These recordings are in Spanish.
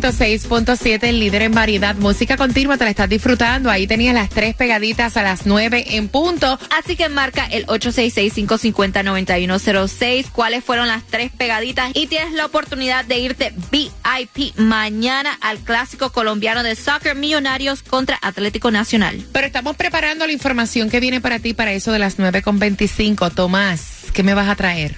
106.7, el líder en variedad. Música continua, te la estás disfrutando. Ahí tenías las tres pegaditas a las nueve en punto. Así que marca el 866-550-9106. ¿Cuáles fueron las tres pegaditas? Y tienes la oportunidad de irte VIP mañana al clásico colombiano de soccer Millonarios contra Atlético Nacional. Pero estamos preparando la información que viene para ti para eso de las 9.25. Tomás, ¿qué me vas a traer?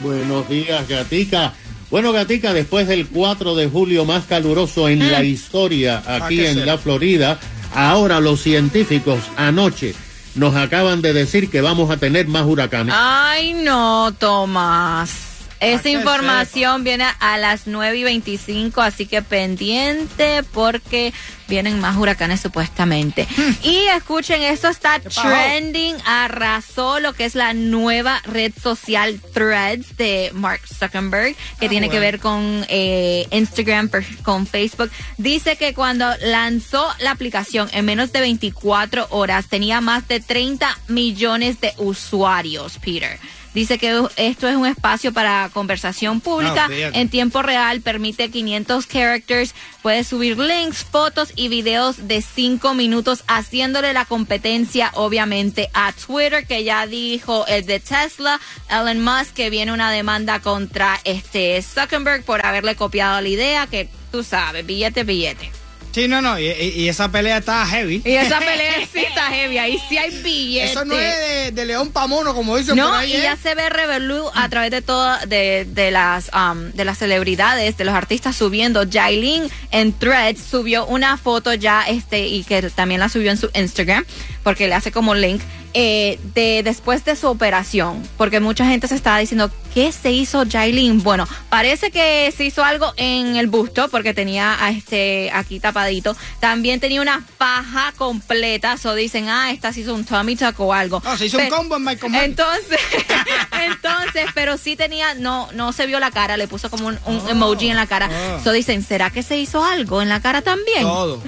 Buenos días, Gatica. Bueno, Gatica, después del 4 de julio más caluroso en la historia aquí que en la Florida, ahora los científicos anoche nos acaban de decir que vamos a tener más huracanes. Ay, no, Tomás. Esa información viene a las 9 y 25, así que pendiente porque vienen más huracanes supuestamente. Y escuchen, esto está trending, arrasó lo que es la nueva red social Threads de Mark Zuckerberg, que Ah, tiene que ver con eh, Instagram, per- con Facebook. Dice que cuando lanzó la aplicación en menos de 24 horas tenía más de 30 millones de usuarios, Peter. Dice que esto es un espacio para conversación pública Ah, fíjate. en tiempo real, permite 500 characters, puedes subir links, fotos y videos de 5 minutos, haciéndole la competencia obviamente a Twitter, que ya dijo el de Tesla, Elon Musk, que viene una demanda contra este Zuckerberg por haberle copiado la idea, que tú sabes, billete, billete. Sí, no, no, y, esa pelea está heavy. Y esa pelea sí está heavy, ahí sí hay billete. Eso no es de, de león pa' mono, como dicen por No, y ¿eh? ya se ve revelú a través de todas de, de las um, de las celebridades, de los artistas subiendo. Jailin en Threads subió una foto ya este y que también la subió en su Instagram porque le hace como link eh, de después de su operación, porque mucha gente se estaba diciendo qué se hizo Jailin. Bueno, parece que se hizo algo en el busto porque tenía a este aquí tapadito. También tenía una faja completa, so dicen ah esta se hizo un tummy tuck o algo. No, se hizo un combo en Michael entonces, entonces, pero sí tenía, no, no se vio la cara, le puso como un, un emoji en la cara. Ah. So dicen, ¿será que se hizo algo en la cara también? Todo.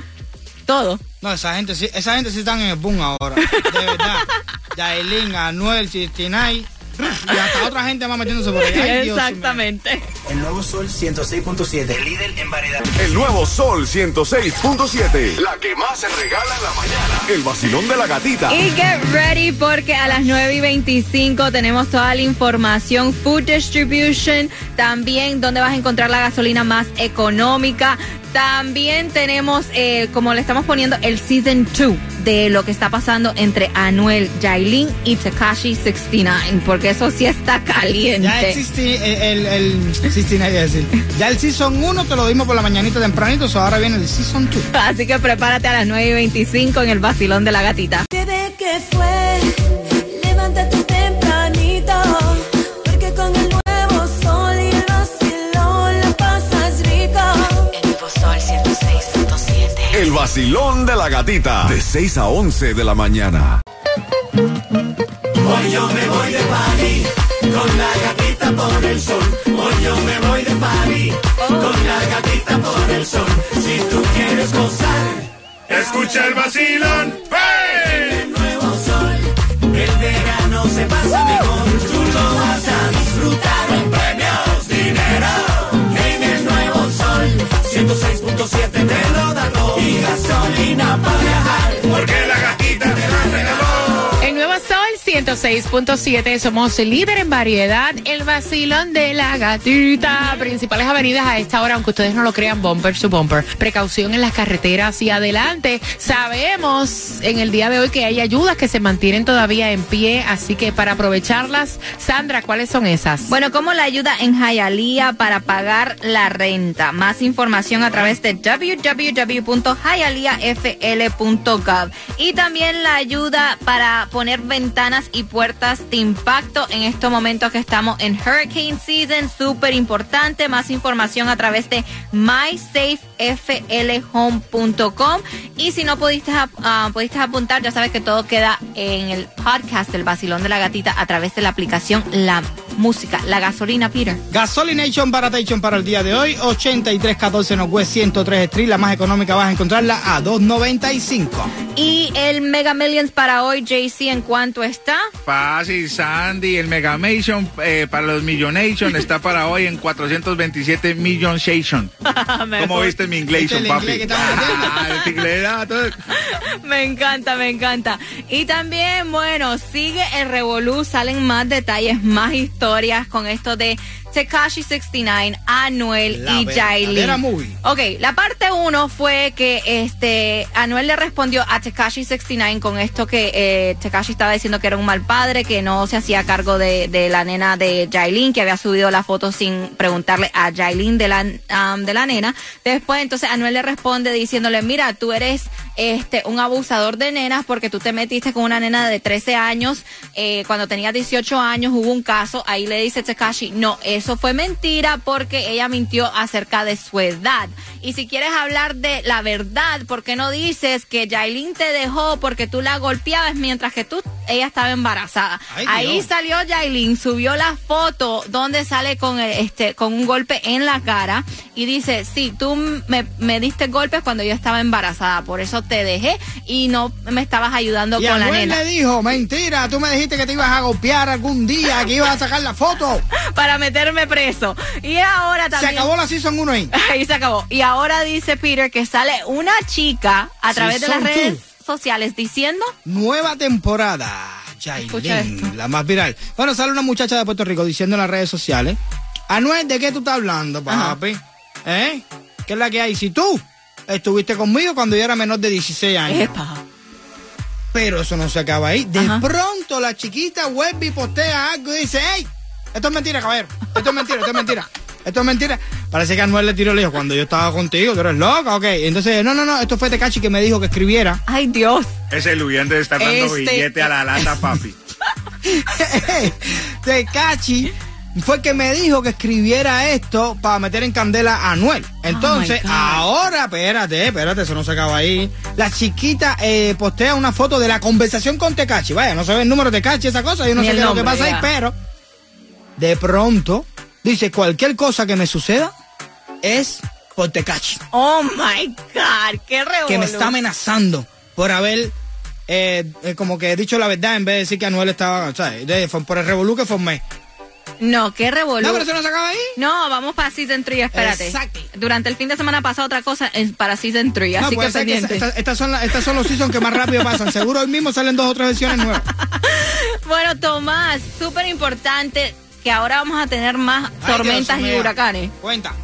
Todo. No, esa gente sí, esa gente sí están en el boom ahora. De verdad. Yailin, Anuel, 69 y hasta otra gente más metiéndose por mío. Exactamente. El nuevo sol 106.7. El líder en variedad. El nuevo Sol 106.7. La que más se regala en la mañana. El vacilón de la gatita. Y get ready porque a las 9 y 25 tenemos toda la información, food distribution, también donde vas a encontrar la gasolina más económica. También tenemos, eh, como le estamos poniendo, el season 2 de lo que está pasando entre Anuel, Jailin y Tekashi 69, porque eso sí está caliente. Ya existe el, el, el 69, iba a decir. Ya el Season 1 te lo dimos por la mañanita tempranito, so ahora viene el Season 2. Así que prepárate a las 9 y 25 en el vacilón de la gatita. Bebé, ¿qué fue? Vacilón de la gatita. De 6 a 11 de la mañana. Hoy yo me voy de party. Con la gatita por el sol. Hoy yo me voy de party. Con la gatita por el sol. Si tú quieres gozar. Escucha el vacilón. El nuevo sol. El verano se pasa mejor. Tú lo vas a disfrutar. Con premios, dinero. En el nuevo sol. 106.7 106.7, somos líder en variedad, el vacilón de la gatita. Principales avenidas a esta hora, aunque ustedes no lo crean, bumper to bumper. Precaución en las carreteras y adelante. Sabemos en el día de hoy que hay ayudas que se mantienen todavía en pie, así que para aprovecharlas, Sandra, ¿cuáles son esas? Bueno, como la ayuda en Hialeah para pagar la renta. Más información a través de www.hialeahfl.gov. Y también la ayuda para poner ventanas y puertas de impacto en estos momentos que estamos en Hurricane Season, súper importante. Más información a través de mysafeflhome.com. Y si no pudiste, ah, pudiste apuntar, ya sabes que todo queda en el podcast del Basilón de la Gatita a través de la aplicación La Música, La Gasolina, Peter. Gasolination Baratation para el día de hoy, 8314 Northwest 103 Street, la más económica vas a encontrarla a 295. Y el Mega Millions para hoy, JC, ¿en cuánto está? Fácil, Sandy. El Megamation eh, para los Millonation está para hoy en 427 Million Shation. ¿Cómo viste mi inglés, ¿Viste el papi? inglés? Ah, ah. Me encanta, me encanta. Y también, bueno, sigue el revolú, salen más detalles, más historias con esto de Tekashi 69, Anuel La y Jailin. Ok, la parte uno fue que este Anuel le respondió a Tekashi 69 con esto que eh, Tekashi estaba diciendo que era un mal padre, que no se hacía cargo de, de la nena de Jailin, que había subido la foto sin preguntarle a Jailin de la, um, de la nena. Después, entonces Anuel le responde diciéndole, mira, tú eres este un abusador de nenas porque tú te metiste con una nena de 13 años eh, cuando tenía 18 años hubo un caso ahí le dice Tekashi no eso fue mentira porque ella mintió acerca de su edad. Y si quieres hablar de la verdad ¿por qué no dices que Jailin te dejó porque tú la golpeabas mientras que tú ella estaba embarazada Ay, ahí salió Jailin subió la foto donde sale con el- este con un golpe en la cara y dice sí tú me, me diste golpes cuando yo estaba embarazada por eso te dejé y no me estabas ayudando Y con la nena le dijo, mentira, tú me dijiste que te ibas a golpear algún día, que ibas a sacar la foto. para meterme preso y ahora Se también acabó la season 1 ahí. ahí se acabó y ahora dice Peter que sale una chica a través de las redes two. sociales diciendo Nueva temporada. Yailin, la más viral. Bueno, sale una muchacha de Puerto Rico diciendo en las redes sociales, Anuel, ¿de qué tú estás hablando, papi? ¿Eh? ¿Qué es la que hay? Si tú estuviste conmigo cuando yo era menor de 16 años. Epa. Pero eso no se acaba ahí. De Ajá. pronto la chiquita Webby postea algo y dice, ¡Ey! Esto es mentira, caballero. Esto es mentira, esto es mentira. Esto es mentira. Parece que Anuel le tiró el hijo cuando yo estaba contigo. ¿Tú eres loca? Ok. Entonces, no, no, no. Esto fue Tecachi que me dijo que escribiera. ay Dios Ese Luyan debe estar dando Este- billete a la lata, papi. Tecachi fue que me dijo que escribiera esto para meter en candela a Anuel. Entonces, Oh ahora, espérate, espérate, eso no se acaba ahí. La chiquita eh, postea una foto de la conversación con Tecachi. Vaya, no se ve el número de Tecachi, esa cosa, yo no Ni sé qué es lo que pasa ya. ahí, pero de pronto dice cualquier cosa que me suceda es por Tecachi, oh my God qué revolú que me está amenazando por haber eh, eh, como que dicho la verdad en vez de decir que Anuel estaba, o sea, de- por el revolú que formé. no qué revolú No, pero eso no se acaba ahí. No, vamos para Season 3, espérate. Exacto. Durante el fin de semana pasó otra cosa para Season 3, No, así puede que ser que pendiente. esta- estas son, la- estas son los seasons que más rápido pasan. Seguro hoy mismo salen dos o tres versiones nuevas. Bueno, Tomás, súper importante que ahora vamos a tener más Ay, tormentas y huracanes. Cuenta.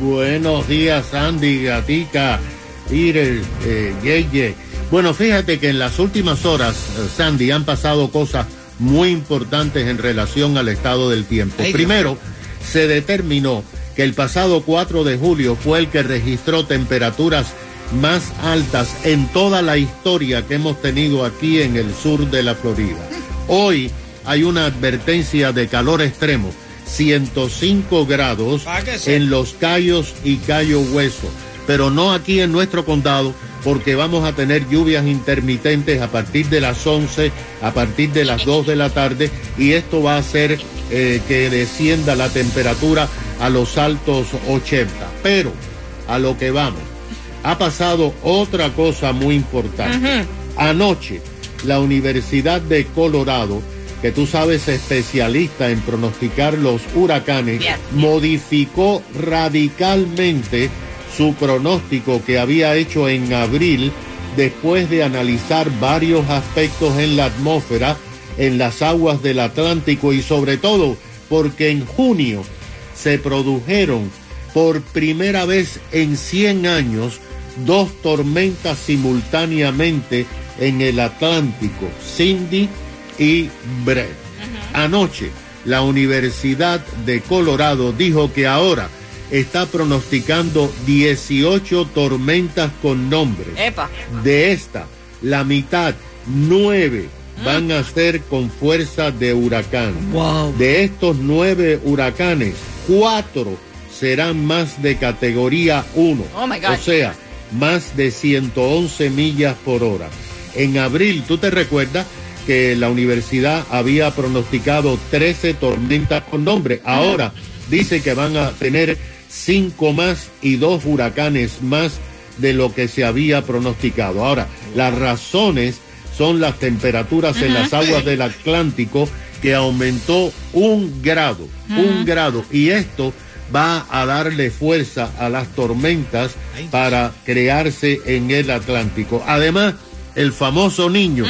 Buenos días, Sandy, Gatica, Peter, eh, Yeye. Bueno, fíjate que en las últimas horas, eh, Sandy, han pasado cosas muy importantes en relación al estado del tiempo. Ay, Dios. Primero, se determinó que el pasado 4 de julio fue el que registró temperaturas más altas en toda la historia que hemos tenido aquí en el sur de la Florida. Hoy hay una advertencia de calor extremo, 105 grados ¿Para qué sé? en Los Cayos y Cayo Hueso, pero no aquí en nuestro condado porque vamos a tener lluvias intermitentes a partir de las 11, a partir de las 2 de la tarde y esto va a hacer eh, que descienda la temperatura a los altos 80. Pero a lo que vamos, ha pasado otra cosa muy importante. Anoche, la Universidad de Colorado, que tú sabes especialista en pronosticar los huracanes, modificó radicalmente su pronóstico que había hecho en abril después de analizar varios aspectos en la atmósfera, en las aguas del Atlántico y sobre todo porque en junio se produjeron por primera vez en 100 años dos tormentas simultáneamente en el Atlántico, Cindy y Brett. Anoche, la Universidad de Colorado dijo que ahora está pronosticando 18 tormentas con nombre. Epa. De esta, la mitad, nueve, van a ser con fuerza de huracán. Wow. De estos nueve huracanes, cuatro serán más de categoría 1. Oh, my God. O sea, más de 111 millas por hora. En abril, ¿tú te recuerdas que la universidad había pronosticado 13 tormentas con nombre? Ahora dice que van a tener cinco más y dos huracanes más de lo que se había pronosticado. Ahora, las razones son las temperaturas en las aguas del Atlántico que aumentó un grado, un grado, y esto va a darle fuerza a las tormentas para crearse en el Atlántico. Además, el famoso niño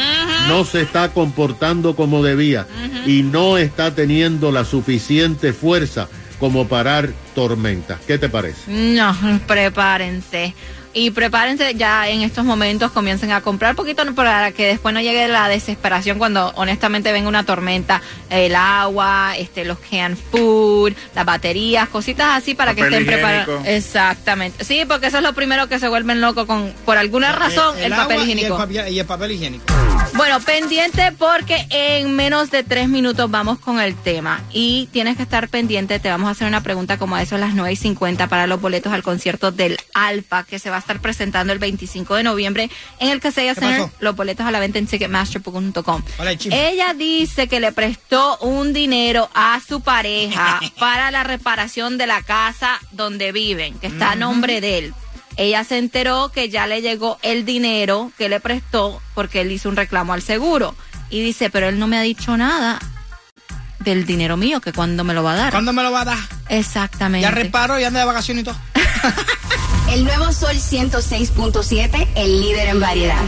no se está comportando como debía y no está teniendo la suficiente fuerza como parar tormentas. ¿Qué te parece? No, prepárense. Y prepárense ya en estos momentos, comiencen a comprar poquito para que después no llegue la desesperación cuando honestamente venga una tormenta, el agua, este, los canned food, las baterías, cositas así para que estén preparados. Exactamente. Sí, porque eso es lo primero que se vuelven locos con, por alguna razón, el, papel y el higiénico. y el papel higiénico. Bueno, pendiente porque en menos de tres minutos vamos con el tema. Y tienes que estar pendiente, te vamos a hacer una pregunta como a eso a las 9 y 50 para los boletos al concierto del Alfa, que se va a estar presentando el 25 de noviembre en el Casella ¿Qué Center. pasó? Los boletos a la venta en ticketmaster.com. Ella dice que le prestó un dinero a su pareja para la reparación de la casa donde viven, que está a nombre de él. Ella se enteró que ya le llegó el dinero que le prestó porque él hizo un reclamo al seguro. Y dice, pero él no me ha dicho nada del dinero mío, que cuándo me lo va a dar. ¿Cuándo me lo va a dar? Exactamente. Ya reparo y anda de vacaciones y todo. El nuevo Sol 106.7, el líder en variedad.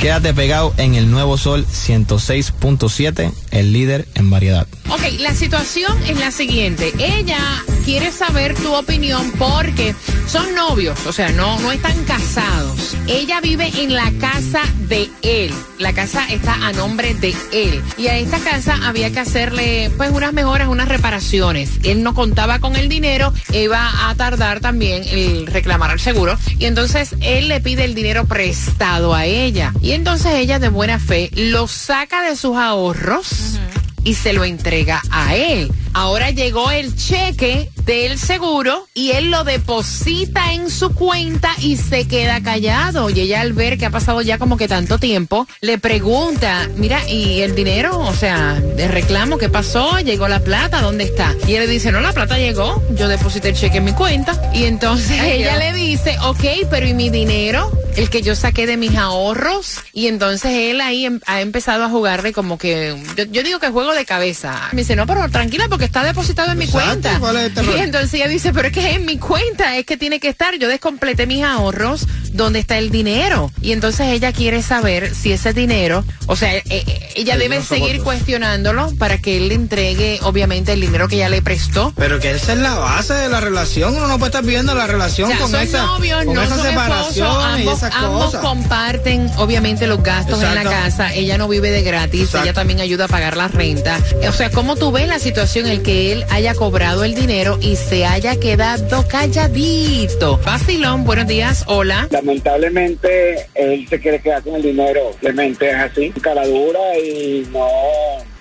Quédate pegado en el nuevo Sol 106.7, el líder en variedad. Ok, la situación es la siguiente. Ella quiere saber tu opinión porque son novios, o sea, no, no están casados. Ella vive en la casa de él. La casa está a nombre de él. Y a esta casa había que hacerle pues unas mejoras, unas reparaciones. Él no contaba con el dinero, iba a tardar también el reclamar al seguro. Y entonces él le pide el dinero prestado a ella. Y entonces ella de buena fe lo saca de sus ahorros y se lo entrega a él. Ahora llegó el cheque del seguro y él lo deposita en su cuenta y se queda callado. Y ella al ver que ha pasado ya como que tanto tiempo, le pregunta, mira, ¿y el dinero? O sea, de reclamo, ¿qué pasó? ¿Llegó la plata? ¿Dónde está? Y él le dice, no, la plata llegó, yo deposité el cheque en mi cuenta. Y entonces Ay, ella Dios. le dice, ok, pero ¿y mi dinero? El que yo saqué de mis ahorros. Y entonces él ahí em- ha empezado a jugarle como que, yo, yo digo que juego de cabeza. Me dice, no, pero tranquila porque está depositado en mi cuenta. ¿cuál es y entonces ella dice, pero es que es en mi cuenta, es que tiene que estar. Yo descompleté mis ahorros, ¿dónde está el dinero? Y entonces ella quiere saber si ese dinero, o sea, eh, eh, ella El debe seguir cuestionándolo para que él le entregue, obviamente, el dinero que ella le prestó. Pero que esa es la base de la relación. Uno no puede estar viendo la relación O sea, con son esa, novios, con no esa son separación esposos, y ambos, esas ambos cosas. comparten obviamente los gastos en la casa, ella no vive de gratis, Exacto. ella también ayuda a pagar la renta. O sea, ¿cómo tú ves la situación en que él haya cobrado el dinero y se haya quedado calladito? Vacilón, buenos días, hola. Lamentablemente, él se quiere quedar con el dinero. Simplemente es así, cara dura y no,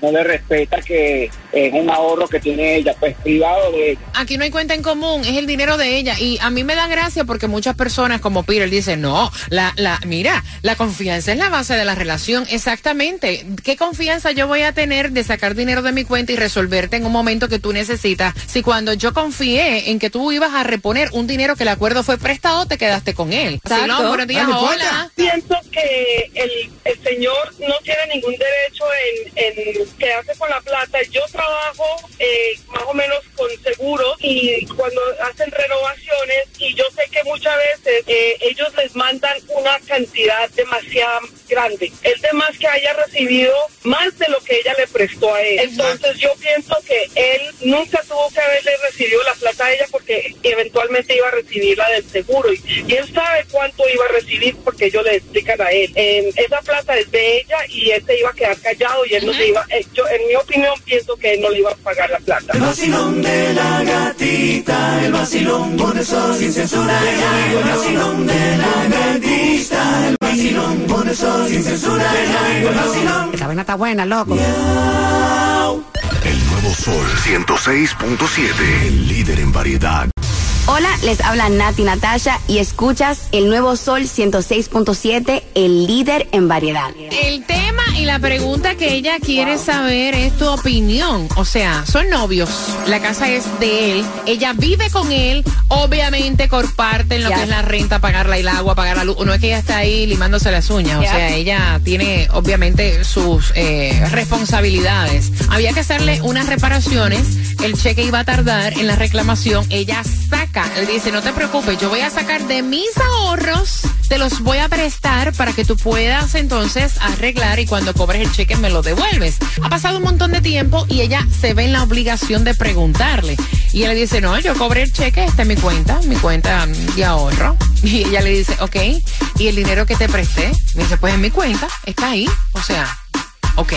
no le respeta que es un ahorro que tiene ella, pues privado de ella. Aquí no hay cuenta en común, es el dinero de ella. Y a mí me da gracia porque muchas personas como Peter dicen, no, la, la, mira, la confianza es la base de la relación. Exactamente. ¿Qué confianza yo voy a tener de sacar dinero de mi cuenta y resolverte en un momento que tú necesitas? Si cuando yo confié en que tú ibas a reponer un dinero que el acuerdo fue prestado, te quedaste con él. Exacto. Silón, buenos días, Dale, hola. Pienso que el, el señor no tiene ningún derecho en, en quedarse con la plata. Yo trabajo eh, más o menos con seguros y cuando hacen renovaciones y yo sé que muchas veces eh, ellos les mandan una cantidad demasiado grande. Es de más que haya recibido más de lo que ella le prestó a él. Entonces yo pienso que él nunca tuvo que haberle recibido la plata a ella porque eventualmente iba a recibir la del seguro y, y él sabe cuánto iba a recibir porque ellos le explican a él. Eh, esa plata es de ella y él se iba a quedar callado y él no se iba, yo en mi opinión pienso que él no le iba a pagar la plata. El vacilón de la gatita, el vacilón por el sol sin censura. El vacilón de la gatita, el vacilón por el sol sin censura. El vacilón. Esta vaina está buena, loco. El nuevo Sol 106.7. El líder en variedad. Hola, les habla Nati Natasha y escuchas el nuevo Sol 106.7, el líder en variedad. El tema y la pregunta que ella quiere saber es tu opinión. O sea, son novios, la casa es de él, ella vive con él, obviamente comparten lo que es la renta, pagarla el agua, pagar la luz. No es que ella está ahí limándose las uñas, o sea, ella tiene obviamente sus eh, responsabilidades. Había que hacerle unas reparaciones, el cheque iba a tardar en la reclamación, ella saca, le dice, no te preocupes, yo voy a sacar de mis ahorros, te los voy a prestar para que tú puedas entonces arreglar y cuando cobres el cheque me lo devuelves. Ha pasado un montón de tiempo y ella se ve en la obligación de preguntarle. Y él le dice, no, yo cobré el cheque, está en mi cuenta, mi cuenta de ahorro. Y ella le dice, ok, y el dinero que te presté, me dice, pues en mi cuenta, está ahí. O sea, ok,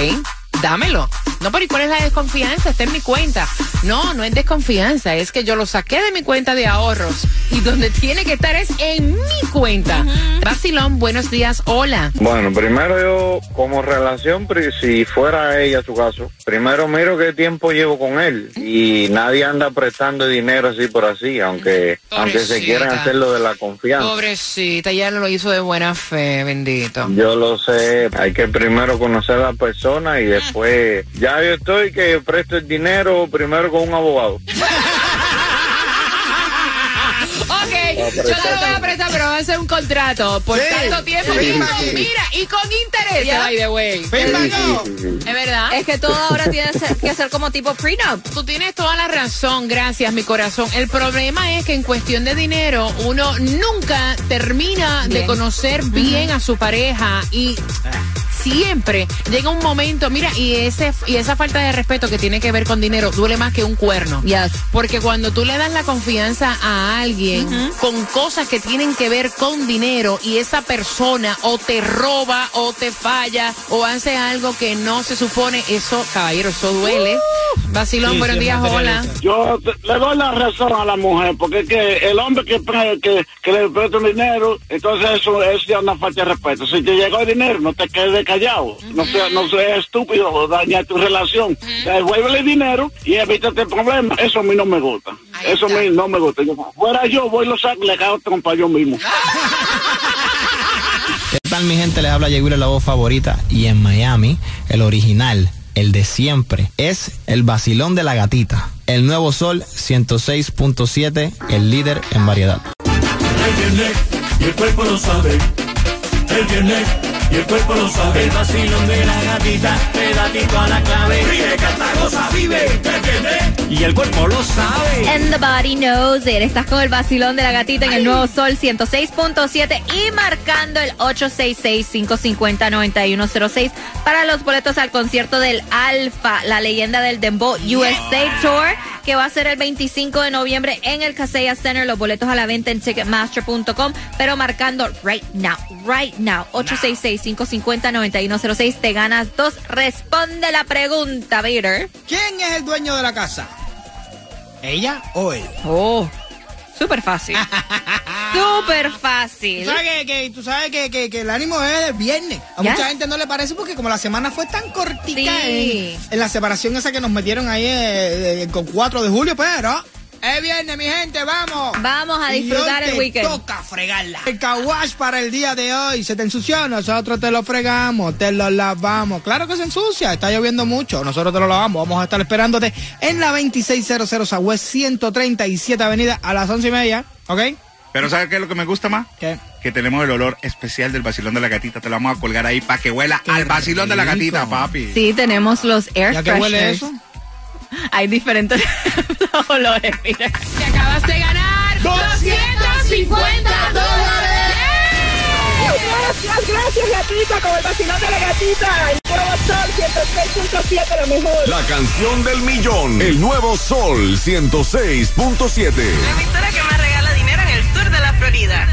dámelo. No, pero ¿y cuál es la desconfianza? Está en mi cuenta. No, no es desconfianza, es que yo lo saqué de mi cuenta de ahorros y donde tiene que estar es en mi cuenta. Basilón, buenos días, hola. Bueno, primero yo, como relación, si fuera ella su caso, primero miro qué tiempo llevo con él y nadie anda prestando dinero así por así, aunque, aunque se quieran hacerlo de la confianza. Pobrecita, ella lo hizo de buena fe, bendito. Yo lo sé, hay que primero conocer a la persona y después, ya yo estoy que presto el dinero primero con un abogado. Ok, yo te lo voy a prestar, pero va a ser un contrato por Sí. tanto tiempo. Sí. Mira, y con interés, Ya. by the way. Es verdad. Es que todo ahora tiene que ser como tipo prenup. Tú tienes toda la razón, gracias, mi corazón. El problema es que en cuestión de dinero, uno nunca termina de Bien. conocer bien a su pareja y siempre llega un momento, mira, y ese y esa falta de respeto que tiene que ver con dinero duele más que un cuerno. Yes. Porque cuando tú le das la confianza a alguien con cosas que tienen que ver con dinero y esa persona o te roba o te falla o hace algo que no se supone, eso, caballero, eso duele. Vacilón, Sí, buenos sí, días, hola. Yo te- le doy la razón a la mujer, porque es que el hombre que, que, que le presta un dinero, entonces eso es ya una falta de respeto. Si te llegó el dinero, no te quedes callado. No seas no seas estúpido o dañar tu relación. Devuélvele el dinero y evítate el problema. Eso a mí no me gusta. Ahí eso a mí no me gusta. Yo, fuera yo, voy y lo saco y le cago trompa yo mismo. ¿Qué tal mi gente? Les habla Yeguila, la voz favorita. Y en Miami, el original, el de siempre, es el vacilón de la gatita. El nuevo sol 106.7, el líder en variedad. El viernes y el cuerpo lo sabe. El viernes y el cuerpo lo sabe. El vacilón de la gatita, pedatito a la clave. Vive, canta, goza, vive. Y el cuerpo lo sabe. And the body knows it. Estás con el vacilón de la gatita en el nuevo Sol 106.7 y marcando el 866-550-9106 para los boletos al concierto del Alfa, la leyenda del Dembow USA Tour, que va a ser el 25 de noviembre en el Casella Center. Los boletos a la venta en Ticketmaster.com, pero marcando right now, right now, 866-550-9106. Te ganas dos. Responde la pregunta, Vader. ¿Quién es el dueño de la casa? ¿Ella o él? Oh, súper fácil. súper fácil. Tú sabes que, que- tú sabes que, que- que el ánimo es del viernes. A mucha gente no le parece porque como la semana fue tan cortita Sí. en, en la separación esa que nos metieron ahí eh, con 4 de julio, pero es viernes, mi gente, vamos. Vamos a Y disfrutar hoy el te weekend. toca fregarla. El kawash para el día de hoy. Se te ensució, nosotros te lo fregamos, te lo lavamos. Claro que se ensucia, está lloviendo mucho. Nosotros te lo lavamos. Vamos a estar esperándote en la 2600 Southwest 137 Avenida a las once y media. ¿Ok? Pero ¿sabes qué es lo que me gusta más? ¿Qué? Que tenemos el olor especial del vacilón de la gatita. Te lo vamos a colgar ahí para que huela al vacilón de la gatita, papi. Sí, tenemos los air ¿Ya que huele eso? Hay diferentes olores, mira. Te acabas de ganar 250 dólares. Gracias, gracias, gatita, con el vacilón de la gatita. El nuevo sol 106.7, lo mejor. La canción del millón. El nuevo Sol 106.7. La emisora que más regala dinero en el sur de la Florida.